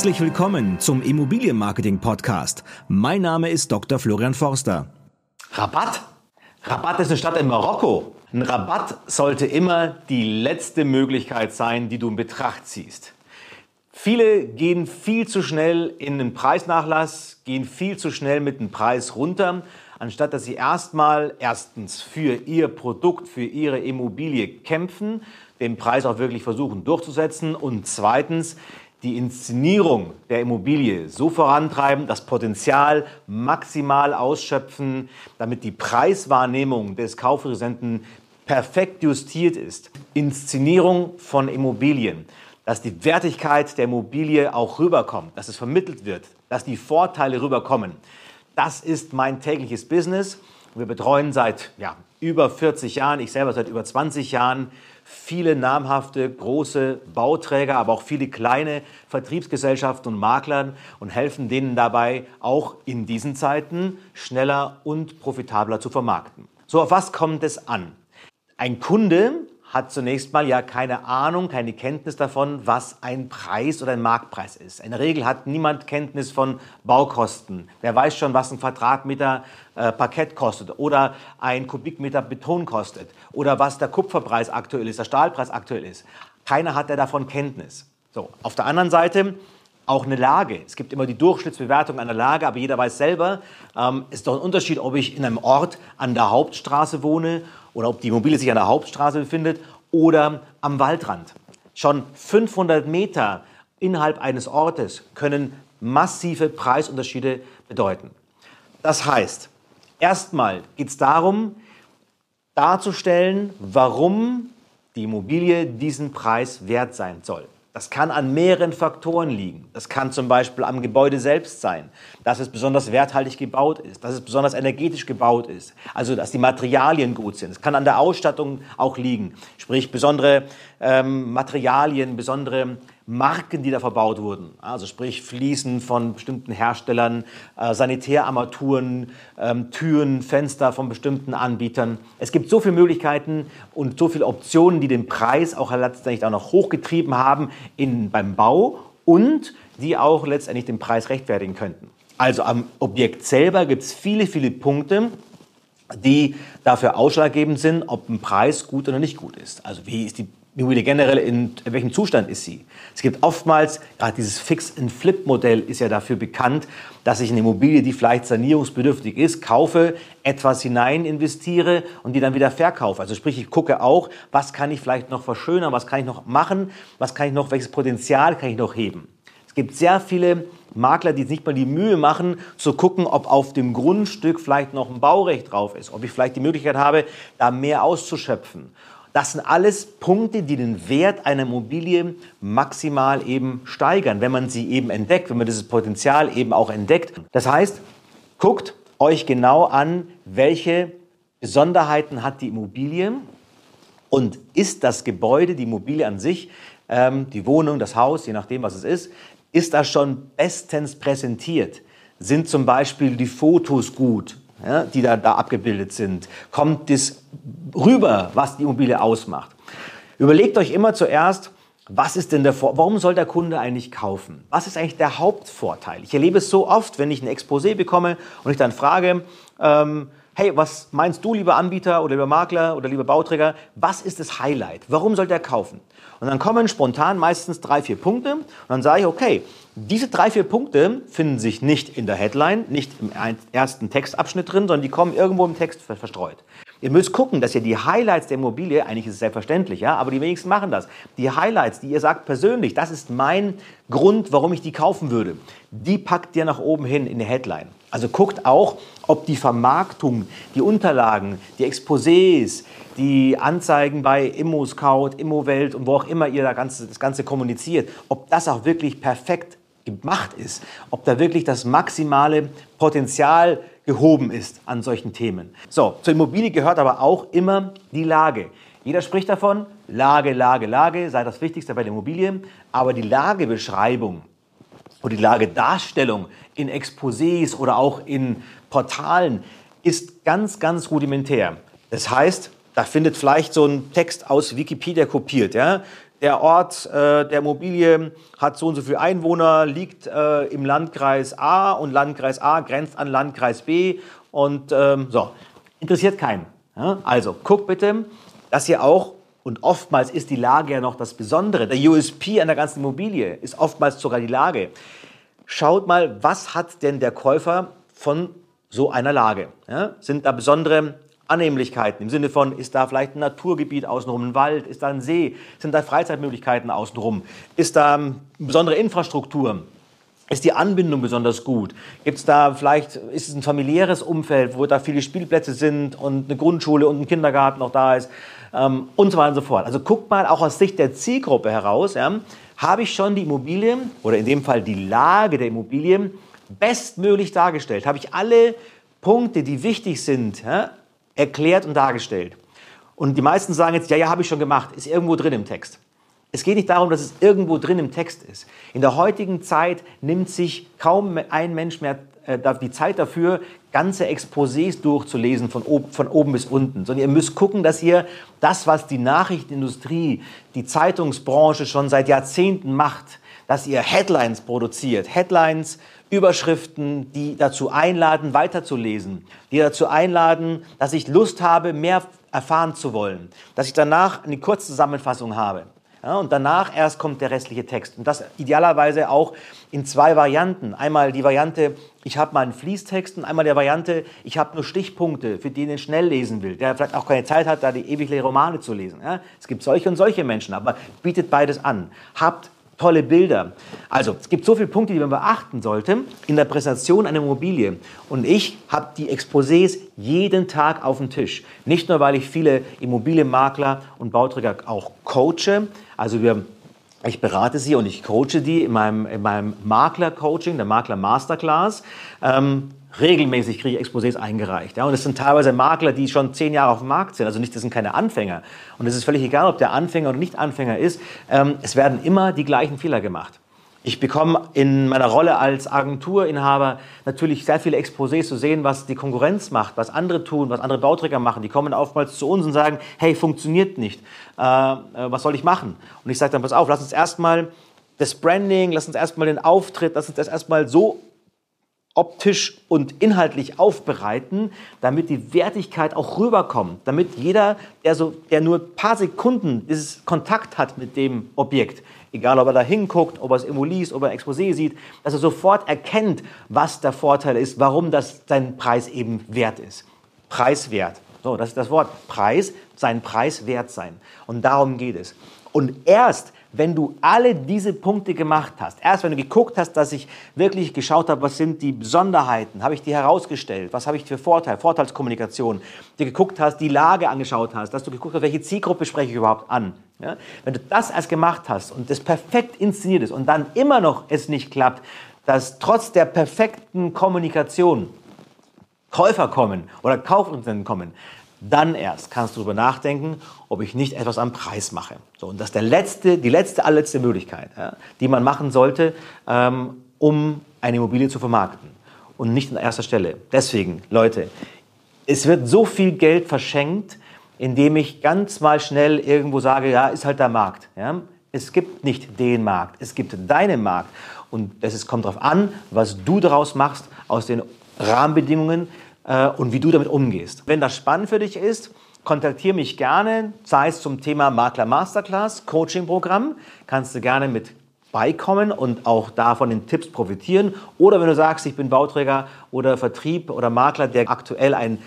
Herzlich willkommen zum Immobilienmarketing Podcast. Mein Name ist Dr. Florian Forster. Rabatt? Rabatt ist eine Stadt in Marokko. Ein Rabatt sollte immer die letzte Möglichkeit sein, die du in Betracht ziehst. Viele gehen viel zu schnell in den Preisnachlass, gehen viel zu schnell mit dem Preis runter, anstatt dass sie erstmal erstens für ihr Produkt, für ihre Immobilie kämpfen, den Preis auch wirklich versuchen durchzusetzen und zweitens die Inszenierung der Immobilie so vorantreiben, das Potenzial maximal ausschöpfen, damit die Preiswahrnehmung des Kaufresenten perfekt justiert ist. Inszenierung von Immobilien, dass die Wertigkeit der Immobilie auch rüberkommt, dass es vermittelt wird, dass die Vorteile rüberkommen. Das ist mein tägliches Business. Wir betreuen seit ja, über 40 Jahren, ich selber seit über 20 Jahren, viele namhafte große Bauträger, aber auch viele kleine Vertriebsgesellschaften und Maklern und helfen denen dabei, auch in diesen Zeiten schneller und profitabler zu vermarkten. So, auf was kommt es an? Ein Kunde hat zunächst mal ja keine Ahnung, keine Kenntnis davon, was ein Preis oder ein Marktpreis ist. In der Regel hat niemand Kenntnis von Baukosten. Wer weiß schon, was ein Quadratmeter äh, Parkett kostet oder ein Kubikmeter Beton kostet oder was der Kupferpreis aktuell ist, der Stahlpreis aktuell ist. Keiner hat davon Kenntnis. So, auf der anderen Seite auch eine Lage. Es gibt immer die Durchschnittsbewertung einer Lage, aber jeder weiß selber, ähm, ist doch ein Unterschied, ob ich in einem Ort an der Hauptstraße wohne oder ob die Immobilie sich an der Hauptstraße befindet oder am Waldrand. Schon 500 Meter innerhalb eines Ortes können massive Preisunterschiede bedeuten. Das heißt, erstmal geht es darum, darzustellen, warum die Immobilie diesen Preis wert sein soll. Das kann an mehreren Faktoren liegen. Das kann zum Beispiel am Gebäude selbst sein, dass es besonders werthaltig gebaut ist, dass es besonders energetisch gebaut ist, also dass die Materialien gut sind. Es kann an der Ausstattung auch liegen, sprich besondere ähm, Materialien, besondere Marken, die da verbaut wurden. Also sprich Fliesen von bestimmten Herstellern, äh, Sanitärarmaturen, ähm, Türen, Fenster von bestimmten Anbietern. Es gibt so viele Möglichkeiten und so viele Optionen, die den Preis auch letztendlich auch noch hochgetrieben haben in, beim Bau und die auch letztendlich den Preis rechtfertigen könnten. Also am Objekt selber gibt es viele, viele Punkte, die dafür ausschlaggebend sind, ob ein Preis gut oder nicht gut ist. Also wie ist die Immobilie generell, in, in welchem Zustand ist sie? Es gibt oftmals, gerade dieses Fix-and-Flip-Modell ist ja dafür bekannt, dass ich eine Immobilie, die vielleicht sanierungsbedürftig ist, kaufe, etwas hinein investiere und die dann wieder verkaufe. Also sprich, ich gucke auch, was kann ich vielleicht noch verschönern, was kann ich noch machen, was kann ich noch, welches Potenzial kann ich noch heben. Es gibt sehr viele Makler, die nicht mal die Mühe machen, zu gucken, ob auf dem Grundstück vielleicht noch ein Baurecht drauf ist, ob ich vielleicht die Möglichkeit habe, da mehr auszuschöpfen. Das sind alles Punkte, die den Wert einer Immobilie maximal eben steigern, wenn man sie eben entdeckt, wenn man dieses Potenzial eben auch entdeckt. Das heißt, guckt euch genau an, welche Besonderheiten hat die Immobilie und ist das Gebäude, die Immobilie an sich, ähm, die Wohnung, das Haus, je nachdem, was es ist, ist das schon bestens präsentiert? Sind zum Beispiel die Fotos gut? Ja, die da, da abgebildet sind? Kommt das rüber, was die Immobilie ausmacht? Überlegt euch immer zuerst, was ist denn der Vor Warum soll der Kunde eigentlich kaufen? Was ist eigentlich der Hauptvorteil? Ich erlebe es so oft, wenn ich ein Exposé bekomme und ich dann frage, ähm, hey, was meinst du, lieber Anbieter oder lieber Makler oder lieber Bauträger, was ist das Highlight? Warum soll der kaufen? Und dann kommen spontan meistens drei, vier Punkte und dann sage ich, okay, diese drei, vier Punkte finden sich nicht in der Headline, nicht im ersten Textabschnitt drin, sondern die kommen irgendwo im Text verstreut. Ihr müsst gucken, dass ihr die Highlights der Immobilie, eigentlich ist es selbstverständlich, ja, aber die wenigsten machen das. Die Highlights, die ihr sagt persönlich, das ist mein Grund, warum ich die kaufen würde, die packt ihr nach oben hin in die Headline. Also guckt auch, ob die Vermarktung, die Unterlagen, die Exposés, die Anzeigen bei ImmoScout, ImmoWelt und wo auch immer ihr das Ganze, das Ganze kommuniziert, ob das auch wirklich perfekt gemacht ist, ob da wirklich das maximale Potenzial gehoben ist an solchen Themen. So, zur Immobilie gehört aber auch immer die Lage. Jeder spricht davon, Lage, Lage, Lage sei das Wichtigste bei der Immobilie, aber die Lagebeschreibung oder die Lagedarstellung in Exposés oder auch in Portalen ist ganz, ganz rudimentär. Das heißt, da findet vielleicht so ein Text aus Wikipedia kopiert, ja, der Ort äh, der Immobilie hat so und so viele Einwohner, liegt äh, im Landkreis A und Landkreis A grenzt an Landkreis B und ähm, so. Interessiert keinen. Ja? Also guck bitte, dass ihr auch, und oftmals ist die Lage ja noch das Besondere, der USP an der ganzen Immobilie ist oftmals sogar die Lage. Schaut mal, was hat denn der Käufer von so einer Lage? Ja? Sind da besondere Annehmlichkeiten im Sinne von, ist da vielleicht ein Naturgebiet außenrum, ein Wald, ist da ein See, sind da Freizeitmöglichkeiten außenrum, ist da eine besondere Infrastruktur, ist die Anbindung besonders gut? Gibt es da vielleicht, ist es ein familiäres Umfeld, wo da viele Spielplätze sind und eine Grundschule und ein Kindergarten auch da ist ähm, und so weiter und so fort. Also guckt mal auch aus Sicht der Zielgruppe heraus, ja, habe ich schon die Immobilie oder in dem Fall die Lage der Immobilie bestmöglich dargestellt? Habe ich alle Punkte, die wichtig sind, ja, erklärt und dargestellt. Und die meisten sagen jetzt, ja, ja, habe ich schon gemacht, ist irgendwo drin im Text. Es geht nicht darum, dass es irgendwo drin im Text ist. In der heutigen Zeit nimmt sich kaum ein Mensch mehr äh, die Zeit dafür, ganze Exposés durchzulesen von, ob, von oben bis unten, sondern ihr müsst gucken, dass ihr das, was die Nachrichtenindustrie, die Zeitungsbranche schon seit Jahrzehnten macht, dass ihr Headlines produziert. Headlines, Überschriften, die dazu einladen, weiterzulesen, die dazu einladen, dass ich Lust habe, mehr erfahren zu wollen, dass ich danach eine Kurzzusammenfassung habe. Ja, und danach erst kommt der restliche Text. Und das idealerweise auch in zwei Varianten. Einmal die Variante, ich habe mal einen Fließtext und einmal die Variante, ich habe nur Stichpunkte, für den ich schnell lesen will, der vielleicht auch keine Zeit hat, da die ewig Romane zu lesen. Ja, es gibt solche und solche Menschen, aber bietet beides an. Habt tolle Bilder. Also, es gibt so viele Punkte, die man beachten sollte in der Präsentation einer Immobilie. Und ich habe die Exposés jeden Tag auf dem Tisch. Nicht nur, weil ich viele Immobilienmakler und Bauträger auch coache. Also wir ich berate sie und ich coache die in meinem, in meinem Makler-Coaching, der Makler-Masterclass. Ähm, regelmäßig kriege ich Exposés eingereicht. Ja, und es sind teilweise Makler, die schon zehn Jahre auf dem Markt sind. Also nicht, das sind keine Anfänger. Und es ist völlig egal, ob der Anfänger oder nicht Anfänger ist. Ähm, es werden immer die gleichen Fehler gemacht. Ich bekomme in meiner Rolle als Agenturinhaber natürlich sehr viele Exposés zu sehen, was die Konkurrenz macht, was andere tun, was andere Bauträger machen. Die kommen oftmals zu uns und sagen, hey, funktioniert nicht. Äh, äh was soll ich machen? Und ich sage dann, pass auf, lass uns erstmal das Branding, lass uns erstmal den Auftritt, lass uns das erstmal so optisch und inhaltlich aufbereiten, damit die Wertigkeit auch rüberkommt, damit jeder, der, so, der nur ein paar Sekunden dieses Kontakt hat mit dem Objekt, egal ob er da hinguckt, ob er es irgendwo liest, ob er ein Exposé sieht, dass er sofort erkennt, was der Vorteil ist, warum das sein Preis eben wert ist. Preiswert. So, das ist das Wort. Preis, sein Preis wert sein. Und darum geht es. Und erst, wenn du alle diese Punkte gemacht hast, erst wenn du geguckt hast, dass ich wirklich geschaut habe, was sind die Besonderheiten, habe ich die herausgestellt, was habe ich für Vorteil, Vorteilskommunikation, dir geguckt hast, die Lage angeschaut hast, dass du geguckt hast, welche Zielgruppe spreche ich überhaupt an. Ja? Wenn du das erst gemacht hast und das perfekt inszeniert ist und dann immer noch es nicht klappt, dass trotz der perfekten Kommunikation Käufer kommen oder Kaufinteressenten kommen, dann erst kannst du darüber nachdenken, ob ich nicht etwas am Preis mache. So, und das ist der letzte, die letzte, allerletzte Möglichkeit, ja, die man machen sollte, ähm, um eine Immobilie zu vermarkten. Und nicht an erster Stelle. Deswegen, Leute, es wird so viel Geld verschenkt, indem ich ganz mal schnell irgendwo sage, ja, ist halt der Markt. Ja. Es gibt nicht den Markt, es gibt deinen Markt. Und es kommt darauf an, was du daraus machst aus den Rahmenbedingungen, äh, und wie du damit umgehst. Wenn das spannend für dich ist, kontaktiere mich gerne, sei es zum Thema Makler Masterclass, Coaching-Programm, kannst du gerne mit beikommen und auch davon den Tipps profitieren. Oder wenn du sagst, ich bin Bauträger oder Vertrieb oder Makler, der aktuell ein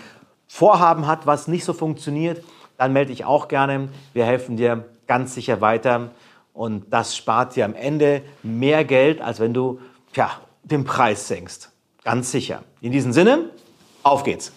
Vorhaben hat, was nicht so funktioniert, dann melde dich auch gerne. Wir helfen dir ganz sicher weiter und das spart dir am Ende mehr Geld, als wenn du tja, den Preis senkst. Ganz sicher. In diesem Sinne, auf geht's!